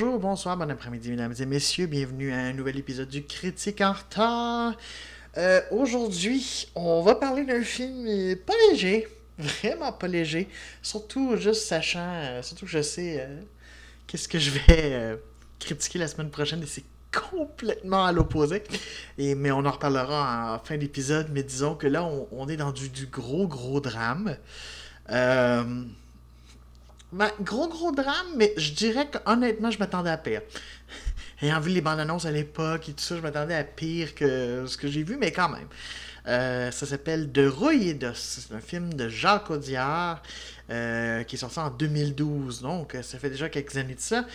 Bonjour, bonsoir, bon après-midi, mesdames et messieurs. Bienvenue à un nouvel épisode du Critique en retard. Euh, Aujourd'hui, on va parler d'un film pas léger, vraiment pas léger. Surtout juste sachant, euh, surtout que je sais euh, qu'est-ce que je vais critiquer la semaine prochaine et c'est complètement à l'opposé. Et mais on en reparlera en fin d'épisode. Mais disons que là, on, est dans du, gros gros drame. Ben, gros gros drame, mais je dirais qu'honnêtement, je m'attendais à pire. Ayant vu les bandes annonces à l'époque et tout ça, je m'attendais à pire que ce que j'ai vu, mais quand même. Euh, ça s'appelle De Rouille. C'est un film de Jacques Audiard euh, qui est sorti en 2012, donc euh, ça fait déjà quelques années de ça,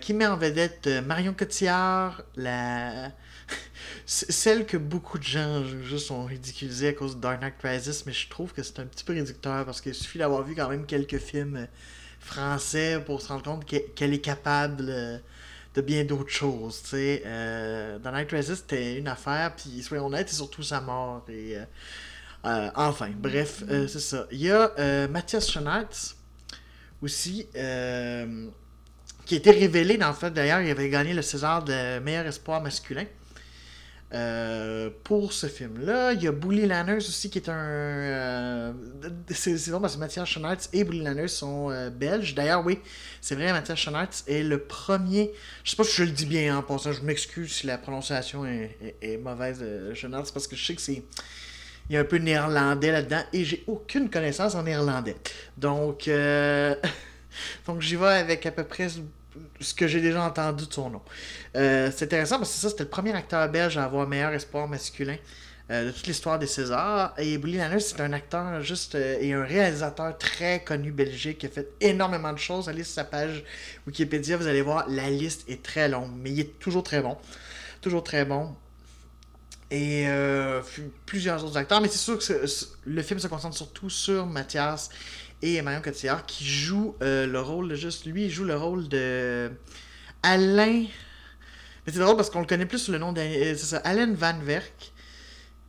qui met en vedette Marion Cotillard, la... celle que beaucoup de gens juste ont ridiculisée à cause de Dark Knight Rises, mais je trouve que c'est un petit peu réducteur parce qu'il suffit d'avoir vu quand même quelques films français pour se rendre compte qu'elle est capable euh, de bien d'autres choses. tu sais. Euh, Dark Knight Rises, c'était une affaire, puis soyons honnêtes, c'est surtout sa mort. Et, euh, euh, enfin, bref, euh, c'est ça. Il y a Mathias Schoenaerts aussi, qui a été révélé, dans le fait, d'ailleurs, il avait gagné le César de meilleur espoir masculin. Euh, pour ce film-là, il y a Bully Lanners aussi qui est un. euh, c'est bon parce que Mathias Schoenaerts et Bully Lanners sont euh, belges. D'ailleurs, oui, c'est vrai, Mathias Schoenaerts est le premier. Je sais pas si je le dis bien en passant, je m'excuse si la prononciation est, mauvaise de Schoenaerts parce que je sais que c'est. Il y a un peu néerlandais là-dedans et j'ai aucune connaissance en néerlandais. Donc, donc j'y vais avec à peu près ce que j'ai déjà entendu de son nom. Euh, c'est intéressant parce que ça, c'était le premier acteur belge à avoir meilleur espoir masculin euh, de toute l'histoire des Césars. Et Bully c'est un acteur juste euh, et un réalisateur très connu belgique qui a fait énormément de choses. Allez sur sa page Wikipédia, vous allez voir, la liste est très longue, mais il est toujours très bon. Toujours très bon. Et plusieurs autres acteurs, mais c'est sûr que le film se concentre surtout sur Mathias et Marion Cotillard qui joue euh, le rôle de juste lui, il joue le rôle de Alain. Mais c'est drôle parce qu'on le connaît plus sous le nom d'Alain Alain Van Werk,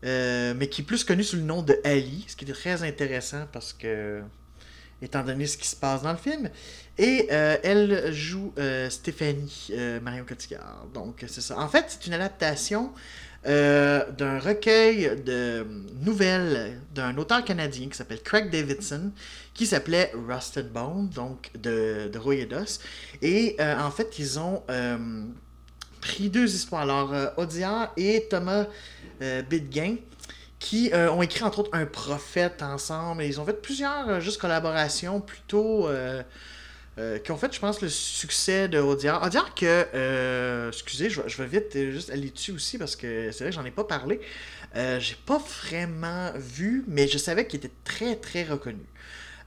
euh, mais qui est plus connu sous le nom de Ali, ce qui est très intéressant parce que, étant donné ce qui se passe dans le film. Et euh, elle joue euh, Stéphanie euh, Marion Cotillard. Donc, c'est ça. En fait, c'est une adaptation euh, d'un recueil de nouvelles d'un auteur canadien qui s'appelle Craig Davidson, qui s'appelait Rusted Bone, donc de, de Rouille et euh, en fait, ils ont euh, pris deux histoires. Alors, Audiard et Thomas Bidguin, qui ont écrit entre autres Un prophète ensemble. Et ils ont fait plusieurs juste collaborations plutôt. Euh, qui ont fait, je pense, le succès de Audiard. Audiard que, euh, excusez, je vais, vite euh, juste aller dessus aussi parce que c'est vrai que j'en ai pas parlé. J'ai pas vraiment vu, mais je savais qu'il était très très reconnu.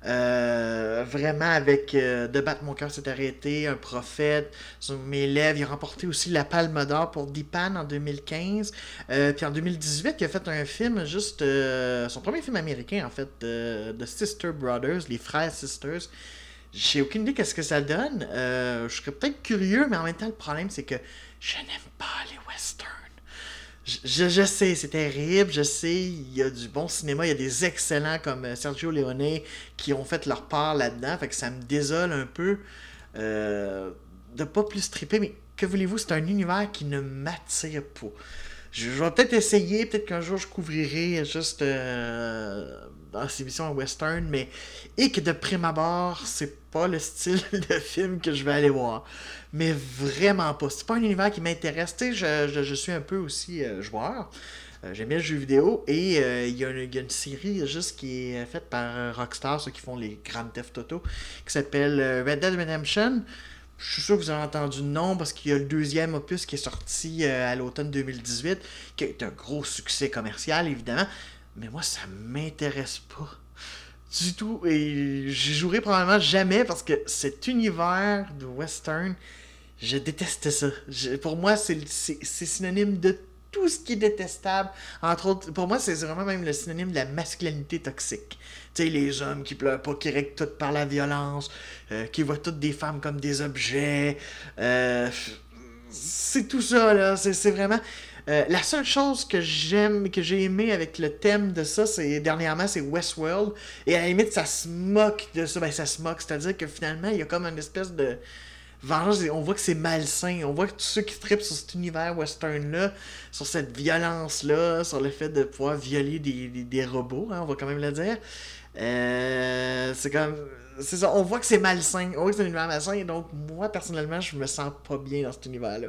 Vraiment avec De battre mon cœur s'est arrêté, Un prophète, sur mes lèvres, il a remporté aussi la Palme d'Or pour Dipan en 2015. Euh, puis en 2018, il a fait un film juste, son premier film américain en fait, de, de Sister Brothers, les frères Sisters. J'ai aucune idée qu'est-ce que ça donne. Euh, je serais peut-être curieux, mais en même temps, le problème, c'est que je n'aime pas les westerns. Je, je, sais, c'est terrible, je sais, il y a du bon cinéma, il y a des excellents comme euh, Sergio Leone qui ont fait leur part là-dedans, fait que ça me désole un peu euh, de pas plus triper, mais que voulez-vous, c'est un univers qui ne m'attire pas. Je, vais peut-être essayer, peut-être qu'un jour je couvrirai juste euh, dans ces émissions western, mais et que de prime abord, c'est pas le style de film que je vais aller voir. Mais vraiment pas. C'est pas un univers qui m'intéresse. Tu sais, je, je, suis un peu aussi euh, joueur. Euh, J'aime bien le jeu vidéo et il y, a une- il y a une série juste qui est faite par Rockstar, ceux qui font les Grand Theft Auto, qui s'appelle Red Dead Redemption. Je suis sûr que vous avez entendu le nom parce qu'il y a le deuxième opus qui est sorti euh, à l'automne 2018, qui est un gros succès commercial évidemment. Mais moi, ça m'intéresse pas du tout. Et j'y jouerai probablement jamais parce que cet univers de western, je déteste ça. Pour moi, c'est synonyme de tout ce qui est détestable. Entre autres, pour moi, c'est vraiment même le synonyme de la masculinité toxique. Les hommes qui pleurent pas, qui règlent tout par la violence, euh, qui voient toutes des femmes comme des objets. euh, c'est tout ça, là. C'est vraiment. Euh, la seule chose que j'aime, que j'ai aimé avec le thème de ça, c'est dernièrement, c'est Westworld. Et à la limite, ça se moque de ça. Ben, ça se moque. C'est-à-dire que finalement, il y a comme une espèce de vengeance. On voit que c'est malsain. On voit que tous ceux qui trippent sur cet univers western-là, sur cette violence-là, sur le fait de pouvoir violer des, des, robots, hein, on va quand même le dire. Euh, c'est comme c'est ça, on voit que c'est malsain, on voit que c'est un univers malsain, donc moi personnellement, je me sens pas bien dans cet univers-là.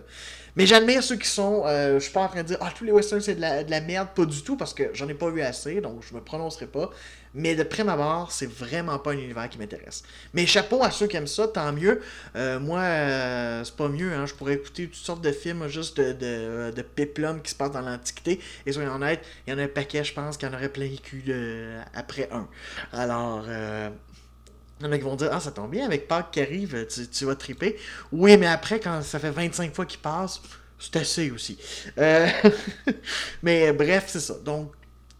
Mais j'admire ceux qui sont, euh, je suis pas en train de dire, ah, tous les westerns c'est de la, de la merde, pas du tout, parce que j'en ai pas vu assez, donc je me prononcerai pas. Mais de prime abord, c'est vraiment pas un univers qui m'intéresse. Mais chapeau à ceux qui aiment ça, tant mieux. Euh, moi, euh, c'est pas mieux, hein. je pourrais écouter toutes sortes de films juste de, de, qui se passent dans l'Antiquité, et soyons honnêtes, il y en a un paquet, je pense, qui en aurait plein les culs après un. Alors, il y en a qui vont dire Ah, ça tombe bien, avec Pâques qui arrive, tu, vas triper. Oui, mais après, quand ça fait 25 fois qu'il passe, c'est assez aussi. Euh, mais bref, c'est ça. Donc,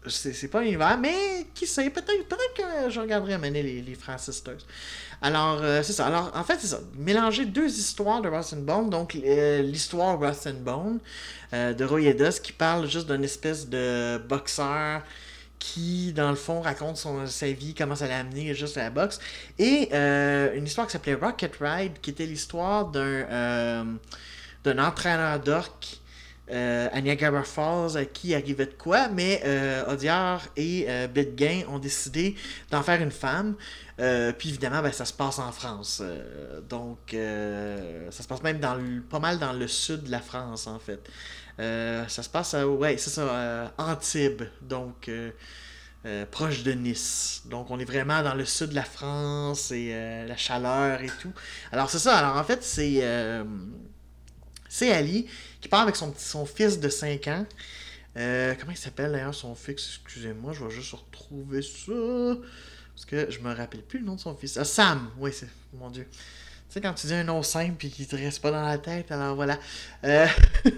c'est pas univers, mais qui sait, peut-être peut que je regarderai amener les, les Sisters. Alors, euh, c'est ça. Alors, en fait, c'est ça. Mélanger deux histoires de Rust and Bone. Donc, euh, l'histoire Rust and Bone de Roy qui parle juste d'une espèce de boxeur qui, dans le fond, raconte son, sa vie, comment ça l'a amené juste à la boxe. Et euh, une histoire qui s'appelait Rocket Ride, qui était l'histoire d'un euh, entraîneur d'orques euh, à Niagara Falls à qui arrivait de quoi, mais euh, et euh, Bitgain ont décidé d'en faire une femme. puis évidemment, ben, ça se passe en France. donc, ça se passe même dans pas mal dans le sud de la France, en fait. ça se passe à, ouais, c'est ça, Antibes. Donc, proche de Nice. Donc on est vraiment dans le sud de la France et la chaleur et tout. Alors c'est ça. Alors en fait c'est c'est Ali qui part avec son, fils de 5 ans. Euh, comment il s'appelle d'ailleurs son fils? Excusez-moi, je vais juste retrouver ça. Parce que je me rappelle plus le nom de son fils. Ah, Sam Oui, c'est. Mon Dieu. Tu sais, quand tu dis un nom simple et qu'il te reste pas dans la tête, alors voilà. Euh,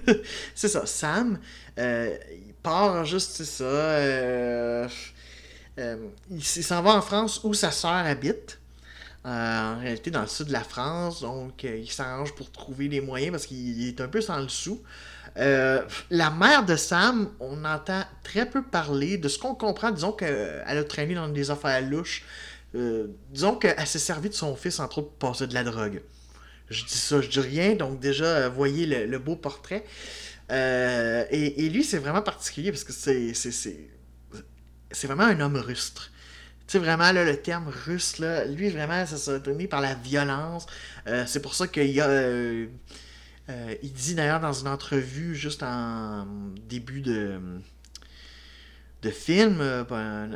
c'est ça, Sam. Euh, il part juste, c'est ça. il s'en va en France où sa soeur habite. Euh, en réalité dans le sud de la France. Donc, euh, il s'arrange pour trouver les moyens parce qu'il est un peu sans le sou. Euh, la mère de Sam, on entend très peu parler de ce qu'on comprend. Disons qu'elle a traîné dans des affaires louches. disons qu'elle s'est servie de son fils, entre autres, pour passer de la drogue. Je dis ça, je dis rien. Donc, déjà, voyez le, beau portrait. Et, lui, c'est vraiment particulier parce que c'est, c'est vraiment un homme rustre. Tu sais, vraiment, là, le terme russe, là, lui, vraiment, ça s'est donné par la violence. Euh, c'est pour ça qu'il y a. Euh, euh, il dit d'ailleurs dans une entrevue, juste en début de, de film, un,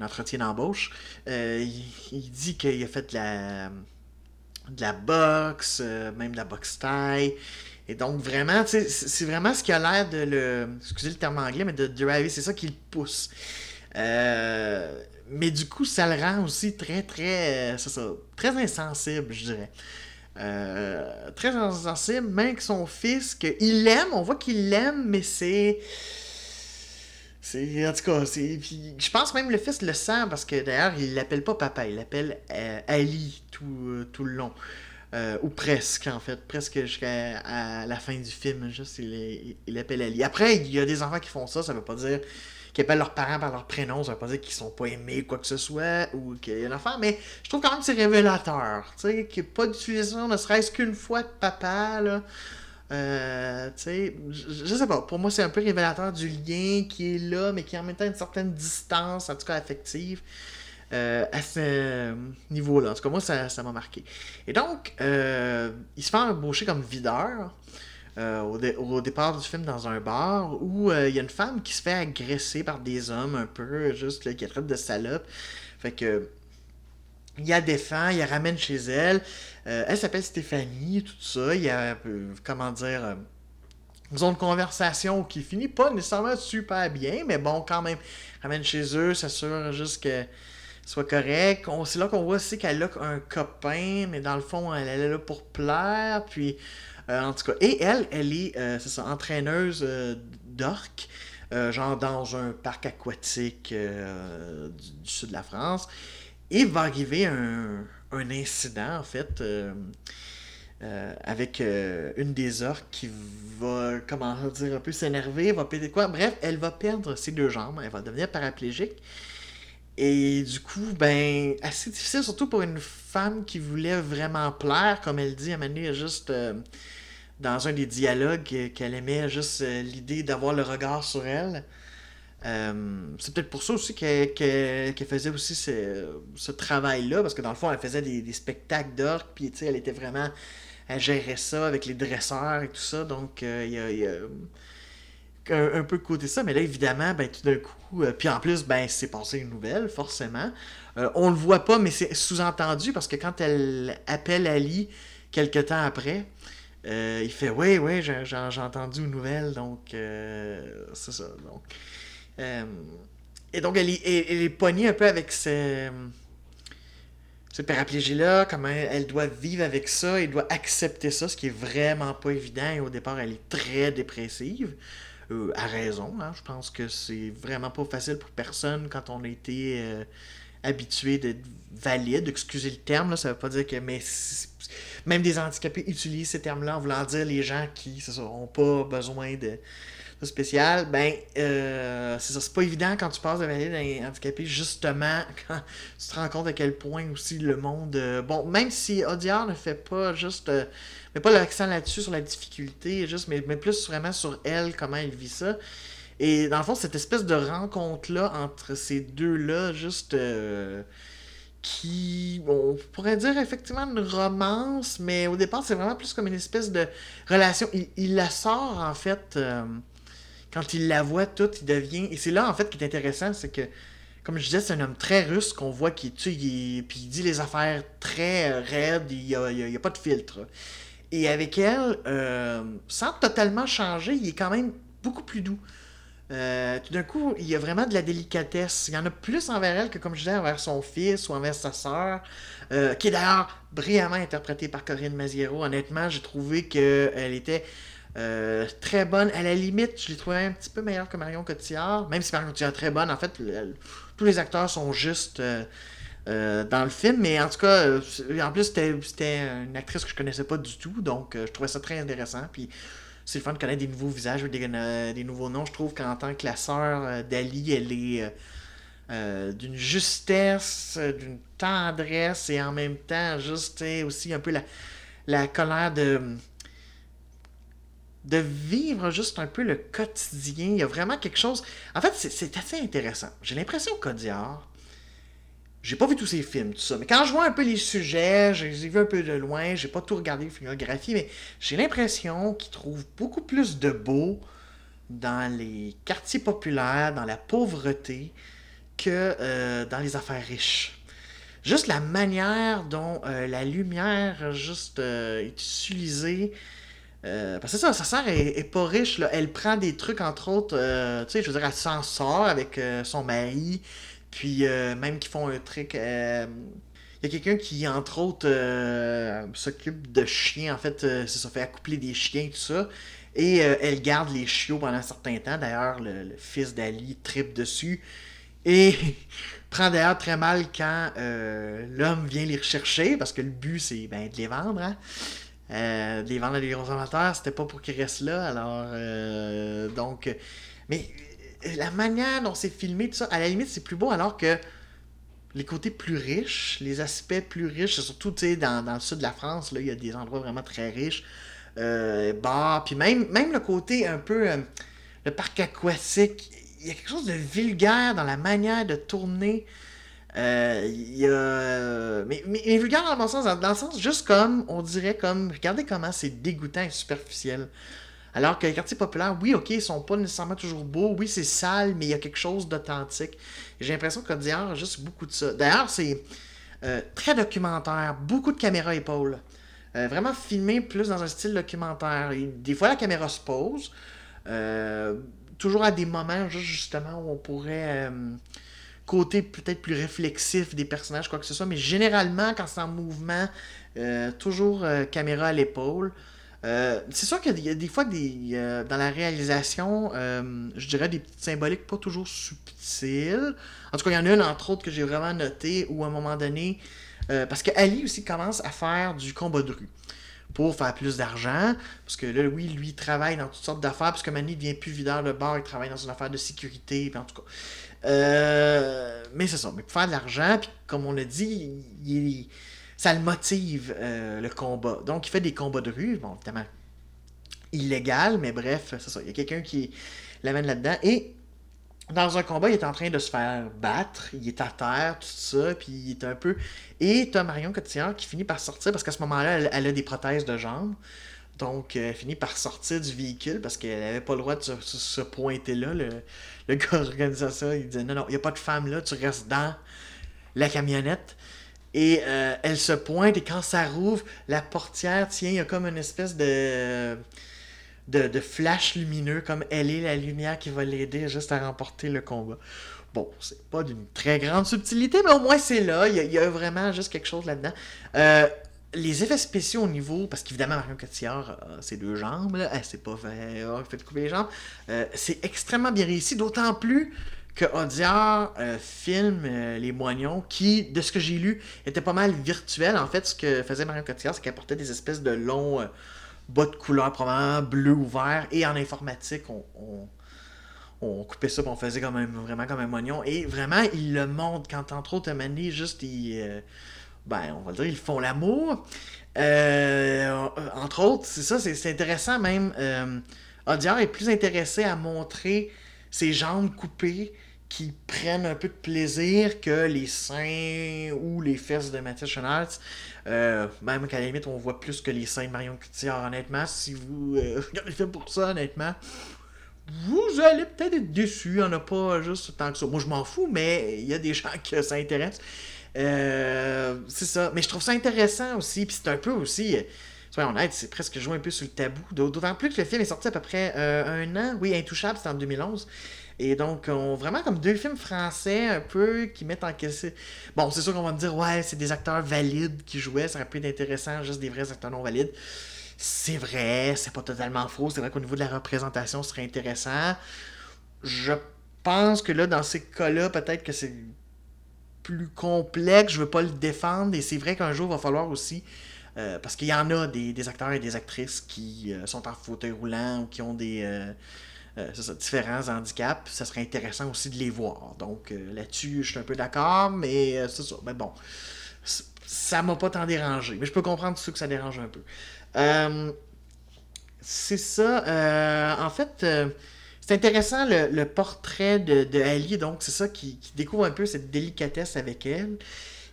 entretien d'embauche, il, dit qu'il a fait de la, de la boxe, même de la boxe taille. Et donc, vraiment, c'est vraiment ce qui a l'air de le. Excusez le terme anglais, mais de driver, c'est ça qui le pousse. Euh, mais du coup, ça le rend aussi très, très, euh, ça, très insensible, je dirais. Euh, très insensible, même que son fils, qu'il l'aime, on voit qu'il l'aime, mais c'est. C'est, en tout cas, c'est, je pense même le fils le sent parce que d'ailleurs, il l'appelle pas papa, il l'appelle euh, Ali tout, tout le long. ou presque, en fait, presque jusqu'à la fin du film, juste il, il l'appelle Ali. Après, il y a des enfants qui font ça, ça veut pas dire qui appellent leurs parents par leur prénom, ça veut pas dire qu'ils sont pas aimés, quoi que ce soit, ou qu'il y a une affaire, mais je trouve quand même que c'est révélateur, tu sais, qu'il n'y a pas d'utilisation, ne serait-ce qu'une fois de papa, là. Euh, tu sais, je, sais pas, pour moi c'est un peu révélateur du lien qui est là, mais qui en même temps une certaine distance, en tout cas affective, euh, à ce niveau-là. En tout cas, moi ça m'a marqué. Et donc, euh, il se fait embaucher comme videur. Euh, au, départ du film dans un bar où euh, il y a une femme qui se fait agresser par des hommes un peu, juste là, qui traite de salope. Fait que. Il la défend, il la ramène chez elle. Euh, elle s'appelle Stéphanie, tout ça. Il y a, comment dire, ils ont une conversation qui finit pas nécessairement super bien, mais bon, quand même, ramène chez eux, s'assure juste que soit correct. C'est là qu'on voit aussi qu'elle a un copain, mais dans le fond, elle, elle est là pour plaire. Puis en tout cas, et elle, elle est, euh, entraîneuse euh, d'orques, genre dans un parc aquatique du, sud de la France. Et va arriver un, incident, en fait. euh, avec euh, une des orques qui va, comment dire, un peu s'énerver, va péter quoi. Bref, elle va perdre ses deux jambes, elle va devenir paraplégique. Et du coup, ben, assez difficile, surtout pour une femme qui voulait vraiment plaire, comme elle dit à Manu, juste euh, dans un des dialogues qu'elle aimait, juste l'idée d'avoir le regard sur elle. c'est peut-être pour ça aussi qu'elle faisait aussi ce, travail-là, parce que dans le fond, elle faisait des, spectacles d'orques, puis elle était vraiment elle gérait ça avec les dresseurs et tout ça. Donc, euh, il y a, un, peu côté ça. Mais là, évidemment, ben, tout d'un coup, euh, puis en plus, ben, c'est passé une nouvelle, forcément. Euh, on le voit pas, mais c'est sous-entendu parce que quand elle appelle Ali quelques temps après, il fait Oui, oui, j'ai entendu une nouvelle, donc c'est ça. Donc, et donc, elle est, pognée un peu avec cette paraplégie-là, comment elle doit vivre avec ça, elle doit accepter ça, ce qui est vraiment pas évident. Et au départ, elle est très dépressive. Euh, à raison, hein. je pense que c'est vraiment pas facile pour personne quand on a été habitué d'être valide. Excusez le terme, là, ça veut pas dire que. Mais même des handicapés utilisent ces termes-là en voulant dire les gens qui n'ont pas besoin de spécial, ben, euh, c'est ça, c'est pas évident quand tu passes de valide à handicapé, justement, quand tu te rends compte à quel point aussi le monde. Euh, bon, même si Audiard ne fait pas juste. Euh, mais pas l'accent là-dessus sur la difficulté, juste, mais, mais plus vraiment sur elle, comment elle vit ça. Et dans le fond, cette espèce de rencontre-là entre ces deux-là, juste qui, on pourrait dire effectivement une romance, mais au départ, c'est vraiment plus comme une espèce de relation. Il, la sort, en fait, quand il la voit toute, il devient. Et c'est là, en fait, qui est intéressant, c'est que, comme je disais, c'est un homme très russe qu'on voit qui tu il, puis il dit les affaires très euh, raides, il n'y a, a, pas de filtre. Et avec elle, euh, sans totalement changer, il est quand même beaucoup plus doux. Euh, tout d'un coup, il y a vraiment de la délicatesse. Il y en a plus envers elle que, comme je disais, envers son fils ou envers sa sœur, qui est d'ailleurs brillamment interprétée par Corinne Maziero. Honnêtement, j'ai trouvé qu'elle était euh, très bonne. À la limite, je l'ai trouvé un petit peu meilleure que Marion Cotillard. Même si Marion Cotillard est très bonne, en fait, tous les acteurs sont juste euh, euh, dans le film. Mais en tout cas, en plus, c'était une actrice que je connaissais pas du tout. Donc, je trouvais ça très intéressant. Puis, c'est le fun de connaître des nouveaux visages, des, des nouveaux noms. Je trouve qu'en tant que la sœur d'Ali, elle est d'une justesse, d'une tendresse et en même temps, juste aussi un peu la, la colère de de vivre juste un peu le quotidien. Il y a vraiment quelque chose. En fait, c'est assez intéressant. J'ai l'impression qu'Audiard, j'ai pas vu tous ses films, tout ça, mais quand je vois un peu les sujets, je les ai vus un peu de loin, j'ai pas tout regardé la filmographie, mais j'ai l'impression qu'il trouve beaucoup plus de beau dans les quartiers populaires, dans la pauvreté, que euh, dans les affaires riches. Juste la manière dont euh, la lumière juste euh, est utilisée parce que ça, sa sœur est, pas riche. Là. Elle prend des trucs, entre autres, tu sais, je veux dire, elle s'en sort avec son mari. Puis même qu'ils font un truc. Il y a quelqu'un qui, entre autres, s'occupe de chiens. En fait, c'est ça, fait accoupler des chiens, tout ça. Et elle garde les chiots pendant un certain temps. D'ailleurs, le, fils d'Ali tripe dessus. Et prend d'ailleurs très mal quand l'homme vient les rechercher, parce que le but, c'est ben, de les vendre. Hein? Euh, les vendre à des consommateurs, c'était pas pour qu'ils restent là. Alors, euh, donc. Mais euh, la manière dont c'est filmé, tout ça, à la limite, c'est plus beau, alors que les côtés plus riches, les aspects plus riches, surtout dans, dans le sud de la France, là, il y a des endroits vraiment très riches. Euh, bars, puis même, même le côté un peu. le parc aquatique, il y a quelque chose de vulgaire dans la manière de tourner euh, y a... mais, mais, vulgaire dans le sens, dans le sens juste comme, on dirait comme, regardez comment c'est dégoûtant et superficiel. Alors que les quartiers populaires, oui, ok, ils sont pas nécessairement toujours beaux, oui, c'est sale, mais il y a quelque chose d'authentique. J'ai l'impression que a juste beaucoup de ça. D'ailleurs, c'est euh, très documentaire, beaucoup de caméras épaules. Euh, vraiment filmé plus dans un style documentaire. des fois, la caméra se pose. toujours à des moments, juste justement, où on pourrait côté peut-être plus réflexif des personnages, quoi que ce soit, mais généralement, quand c'est en mouvement, euh, toujours euh, caméra à l'épaule. Euh, c'est sûr qu'il y a des fois des, dans la réalisation, je dirais des petites symboliques pas toujours subtiles. En tout cas, il y en a une entre autres que j'ai vraiment noté où à un moment donné, parce que Ali aussi commence à faire du combat de rue pour faire plus d'argent. Parce que là, oui, lui, il travaille dans toutes sortes d'affaires, parce que Manny devient plus videur de bar, il travaille dans une affaire de sécurité, en tout cas. Euh, mais c'est ça, mais pour faire de l'argent, puis comme on l'a dit, il, ça le motive, euh, le combat. Donc, il fait des combats de rue, bon, évidemment, illégal, mais bref, c'est ça. Il y a quelqu'un qui l'amène là-dedans. Et dans un combat, il est en train de se faire battre, il est à terre, tout ça, puis il est un peu. Et t'as Marion Cotillard qui finit par sortir parce qu'à ce moment-là, elle, a des prothèses de jambes. Donc, elle finit par sortir du véhicule parce qu'elle n'avait pas le droit de se, pointer là. Le, le gars organisait ça, il disait non, non, il n'y a pas de femme là, tu restes dans la camionnette. Et euh, elle se pointe et quand ça rouvre, la portière, tiens, il y a comme une espèce de de, flash lumineux, comme elle est la lumière qui va l'aider juste à remporter le combat. Bon, c'est pas d'une très grande subtilité, mais au moins c'est là. Il y, a, vraiment juste quelque chose là-dedans. Euh, les effets spéciaux au niveau, parce qu'évidemment Marion Cotillard a ses deux jambes, là, c'est pas fait, fait couper les jambes, euh, c'est extrêmement bien réussi, d'autant plus que Audiard euh, filme Les Moignons, qui, de ce que j'ai lu, était pas mal virtuel. En fait, ce que faisait Marion Cotillard, c'est qu'elle portait des espèces de longs bas de couleur, probablement bleu ou vert. Et en informatique, on, on, coupait ça, on faisait comme vraiment comme un moignon. Et vraiment, il le montrent quand, entre autres, Mané, juste, euh, ben, on va dire, ils font l'amour. Euh, entre autres, c'est ça, c'est intéressant même. Euh, est plus intéressé à montrer ses jambes coupées qui prennent un peu de plaisir que les seins ou les fesses de Mathias Schoenaerts. Euh, même qu'à la limite, on voit plus que les seins de Marion Cotillard, honnêtement. Si vous euh, regardez le pour ça, honnêtement, vous allez peut-être être déçus. Il n'y en a pas juste tant que ça. Moi, je m'en fous, mais il y a des gens que ça intéresse. Euh, c'est ça. Mais je trouve ça intéressant aussi. Puis c'est un peu aussi. Soyons honnêtes, c'est presque joué un peu sur le tabou. D'autant plus que le film est sorti à peu près un an. Oui, Intouchable, c'était en 2011. Et donc, on, vraiment comme deux films français un peu qui mettent en question. Bon, c'est sûr qu'on va me dire, ouais, c'est des acteurs valides qui jouaient, ça aurait pu être intéressant, juste des vrais acteurs non valides. C'est vrai, c'est pas totalement faux, c'est vrai qu'au niveau de la représentation, ce serait intéressant. Je pense que là, dans ces cas-là, peut-être que c'est plus complexe, je veux pas le défendre, et c'est vrai qu'un jour, il va falloir aussi. Euh, parce qu'il y en a des, acteurs et des actrices qui euh, sont en fauteuil roulant ou qui ont des. Euh, différents handicaps, ça serait intéressant aussi de les voir. Donc là-dessus, je suis un peu d'accord, mais c'est ça. Mais bon, ça m'a pas tant dérangé. Mais je peux comprendre tout ce que ça dérange un peu. c'est ça. en fait, c'est intéressant le, portrait de, Ali. Donc c'est ça qui, découvre un peu cette délicatesse avec elle.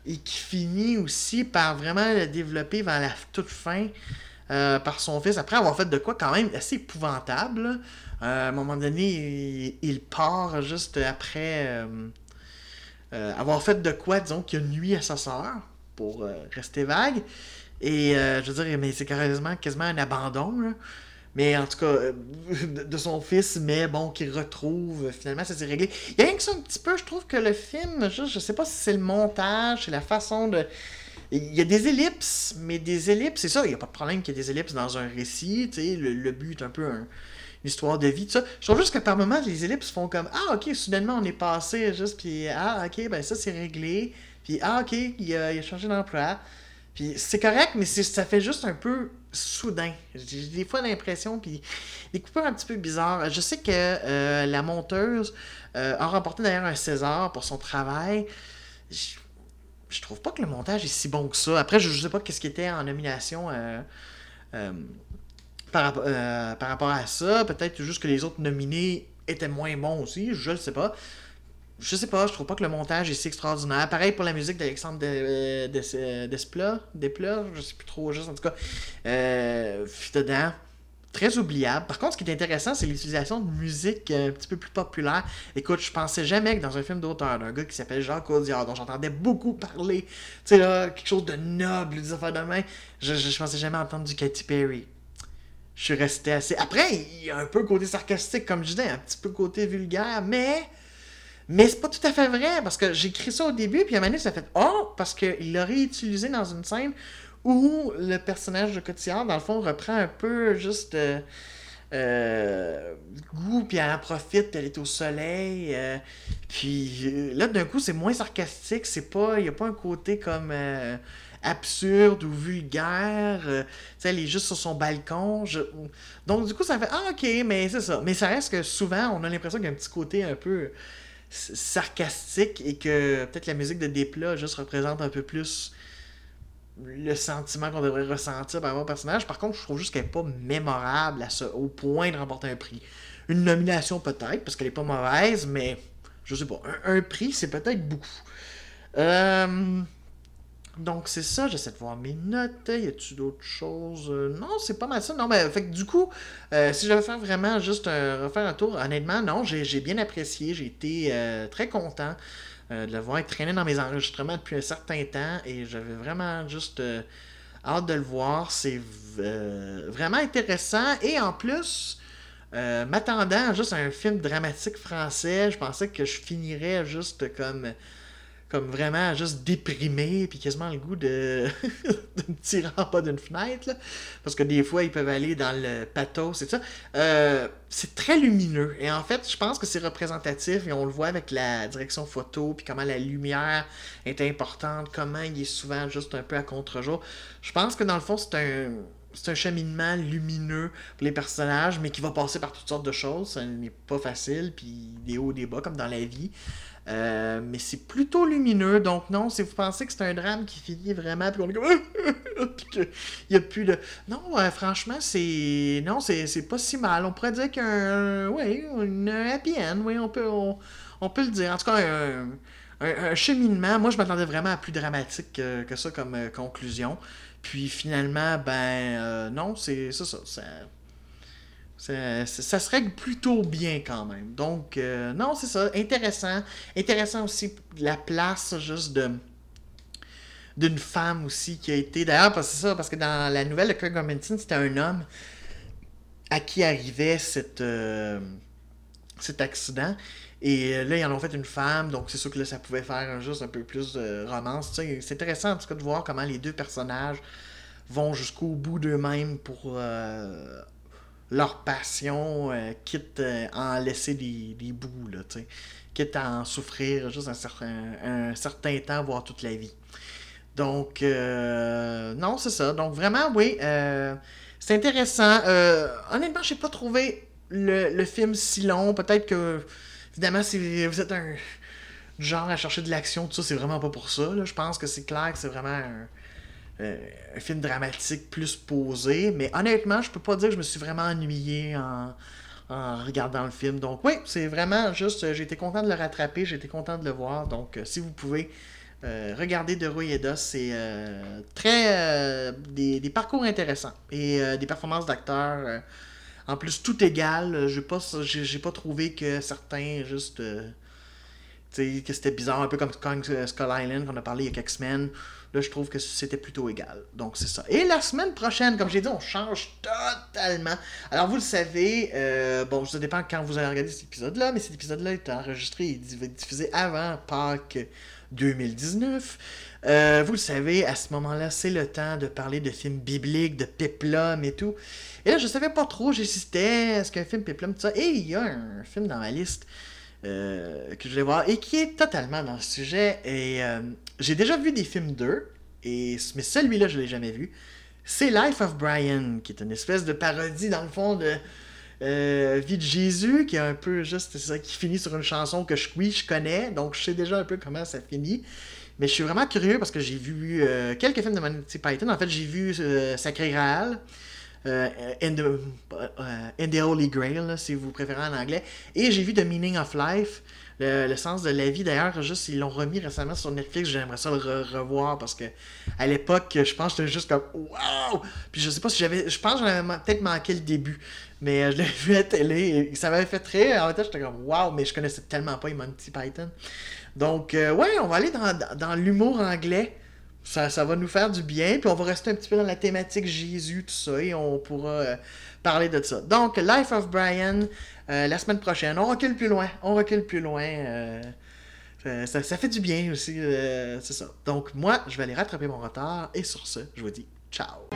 Et qui finit aussi par vraiment la développer vers la toute fin. par son fils, après avoir fait de quoi quand même assez épouvantable. Euh, à un moment donné, il, part juste après euh, euh, avoir fait de quoi, disons, qu'il a nuit à sa soeur, pour rester vague. Et je veux dire, mais c'est quasiment, quasiment un abandon. Mais en tout cas, de, son fils, mais bon, qu'il retrouve, finalement, ça s'est réglé. Il y a rien que ça un petit peu, je trouve que le film, je, je sais pas si c'est le montage, c'est la façon de. Il y a des ellipses, mais des ellipses, c'est ça, il n'y a pas de problème qu'il y ait des ellipses dans un récit, tu sais, le, but est un peu un, histoire de vie, tout ça. Je trouve juste que par moments, les ellipses font comme Ah, ok, soudainement, on est passé juste, puis Ah, ok, ben ça, c'est réglé. Puis Ah, ok, il a, changé d'emploi. Puis c'est correct, mais ça fait juste un peu soudain. J'ai des fois l'impression, puis des coupures un petit peu bizarres. Je sais que euh, la monteuse euh, a remporté d'ailleurs un César pour son travail. Je, trouve pas que le montage est si bon que ça. Après, je, sais pas qu'est-ce qui était en nomination. Euh, euh, par, rapport à ça. Peut-être juste que les autres nominés étaient moins bons aussi, je ne sais pas. Je sais pas, je trouve pas que le montage est si extraordinaire. Pareil pour la musique d'Alexandre euh, Desplat, Desplat, je sais plus trop juste, en tout cas. Euh, dedans, très oubliable. Par contre, ce qui est intéressant, c'est l'utilisation de musique un petit peu plus populaire. Écoute, je pensais jamais que dans un film d'auteur, d'un gars qui s'appelle Jacques Audiard, dont j'entendais beaucoup parler, tu sais là, quelque chose de noble, des affaires de main, je, je, je pensais jamais entendre du Katy Perry je suis resté assez. Après, il y a un peu côté sarcastique, comme je disais, un petit peu côté vulgaire, mais. Mais c'est pas tout à fait vrai, parce que j'ai écrit ça au début, puis à un ça fait Oh, parce qu'il l'aurait utilisé dans une scène où le personnage de Cotillard, dans le fond, reprend un peu juste. Euh, euh, goût, puis elle en profite, elle est au soleil. Euh, puis là, d'un coup, c'est moins sarcastique, c'est pas. Il n'y a pas un côté comme absurde ou vulgaire. Euh, elle est juste sur son balcon. Donc, du coup, ça fait Ah, ok, mais c'est ça. Mais ça reste que souvent, on a l'impression qu'il y a un petit côté un peu sarcastique et que peut-être la musique de Desplat juste représente un peu plus le sentiment qu'on devrait ressentir par rapport au personnage. Par contre, je trouve juste qu'elle n'est pas mémorable à ce, au point de remporter un prix. Une nomination peut-être, parce qu'elle n'est pas mauvaise, mais je sais pas. Un, prix, c'est peut-être beaucoup. Euh, donc c'est ça, j'essaie de voir mes notes. Y a-tu d'autres choses? Euh, Non, c'est pas mal ça. Non, mais fait du coup, euh, si je vais faire vraiment juste refaire un tour, honnêtement, non, j'ai bien apprécié. J'ai été très content. Euh, de le voir dans mes enregistrements depuis un certain temps et j'avais vraiment juste euh, hâte de le voir. C'est euh, vraiment intéressant et en plus, m'attendant juste à un film dramatique français, je pensais que je finirais juste comme comme vraiment juste déprimé, puis quasiment le goût de, de me tirer en bas d'une fenêtre, parce que des fois, ils peuvent aller dans le pathos, c'est ça. Euh, c'est très lumineux, et en fait, je pense que c'est représentatif, et on le voit avec la direction photo, puis comment la lumière est importante, comment il est souvent juste un peu à contre-jour. Je pense que dans le fond, c'est un c'est un cheminement lumineux pour les personnages, mais qui va passer par toutes sortes de choses. Ça n'est pas facile, puis des hauts, des bas, comme dans la vie. Euh, mais c'est plutôt lumineux, donc non, si vous pensez que c'est un drame qui finit vraiment, puis on est comme. il n'y a plus de. Non, euh, franchement, c'est. Non, c'est pas si mal. On pourrait dire qu'un. Oui, un happy end, oui, on peut, on, peut le dire. En tout cas, un, cheminement. Moi, je m'attendais vraiment à plus dramatique que, ça comme euh, conclusion. Puis finalement, ben, non, c'est ça. ça ça, se règle plutôt bien quand même. Donc, euh, non, c'est ça. Intéressant. Intéressant aussi la place juste de d'une femme aussi qui a été. D'ailleurs, parce que ça, parce que dans la nouvelle de Kirk c'était un homme à qui arrivait cette, euh, cet accident. Et euh, là, ils en ont fait une femme, donc c'est sûr que là, ça pouvait faire juste un peu plus de romance. C'est intéressant en tout cas de voir comment les deux personnages vont jusqu'au bout d'eux-mêmes pour leur passion, euh, quitte euh, à en laisser des, des bouts, là, quitte à en souffrir juste un certain, un certain temps, voire toute la vie. Donc, euh, non, c'est ça. Donc, vraiment, oui, c'est intéressant. honnêtement, j'ai pas trouvé le, le, film si long. Peut-être que, évidemment, si vous êtes un genre à chercher de l'action, tout ça, c'est vraiment pas pour ça. Je pense que c'est clair que c'est vraiment un euh, un film dramatique plus posé. Mais honnêtement, je peux pas dire que je me suis vraiment ennuyé en, regardant le film. Donc oui, c'est vraiment juste, euh, j'ai été content de le rattraper, j'ai été content de le voir. Donc euh, si vous pouvez regarder De Rueda, c'est très des, parcours intéressants et des performances d'acteurs. en plus, tout égal. Je pas, j'ai pas trouvé que certains juste que c'était bizarre, un peu comme Skull Island qu'on a parlé il y a quelques semaines. Là, je trouve que c'était plutôt égal. Donc, c'est ça. Et la semaine prochaine, comme j'ai dit, on change totalement. Alors, vous le savez, euh, bon, ça dépend quand vous allez regarder cet épisode-là, mais cet épisode-là est enregistré et diffusé avant Pâques 2019. Euh, vous le savez, à ce moment-là, c'est le temps de parler de films bibliques, de péplum et tout. Et là, je savais pas trop, j'hésitais, est-ce qu'un film péplum, tout ça? Et il y a un film dans ma liste euh, que je vais voir et qui est totalement dans le sujet. Et euh, j'ai déjà vu des films d'eux, et, mais celui-là, je l'ai jamais vu. C'est Life of Brian, qui est une espèce de parodie, dans le fond, de euh, Vie de Jésus, qui est un peu juste, ça, qui finit sur une chanson que je, oui, je connais, donc je sais déjà un peu comment ça finit. Mais je suis vraiment curieux parce que j'ai vu quelques films de Monty Python. En fait, j'ai vu Sacré Graal. Euh, in, the, euh, in, the, Holy Grail, si vous préférez en anglais. Et j'ai vu The Meaning of Life, le, sens de la vie. D'ailleurs, juste ils l'ont remis récemment sur Netflix. J'aimerais ça le revoir parce que à l'époque, je pense que j'étais juste comme waouh. Puis je sais pas si j'avais, je pense que j'avais peut-être manqué le début, mais euh, je l'ai vu à télé. Ça m'avait fait très. En fait, j'étais comme waouh, mais je connaissais tellement pas Monty Python. Donc ouais, on va aller dans, dans l'humour anglais. Ça, ça, va nous faire du bien, puis on va rester un petit peu dans la thématique Jésus, tout ça, et on pourra euh, parler de ça. Donc, Life of Brian, euh, la semaine prochaine. On recule plus loin, on recule plus loin. Euh, ça, ça, fait du bien aussi, c'est ça. Donc, moi, je vais aller rattraper mon retard, et sur ce, je vous dis ciao.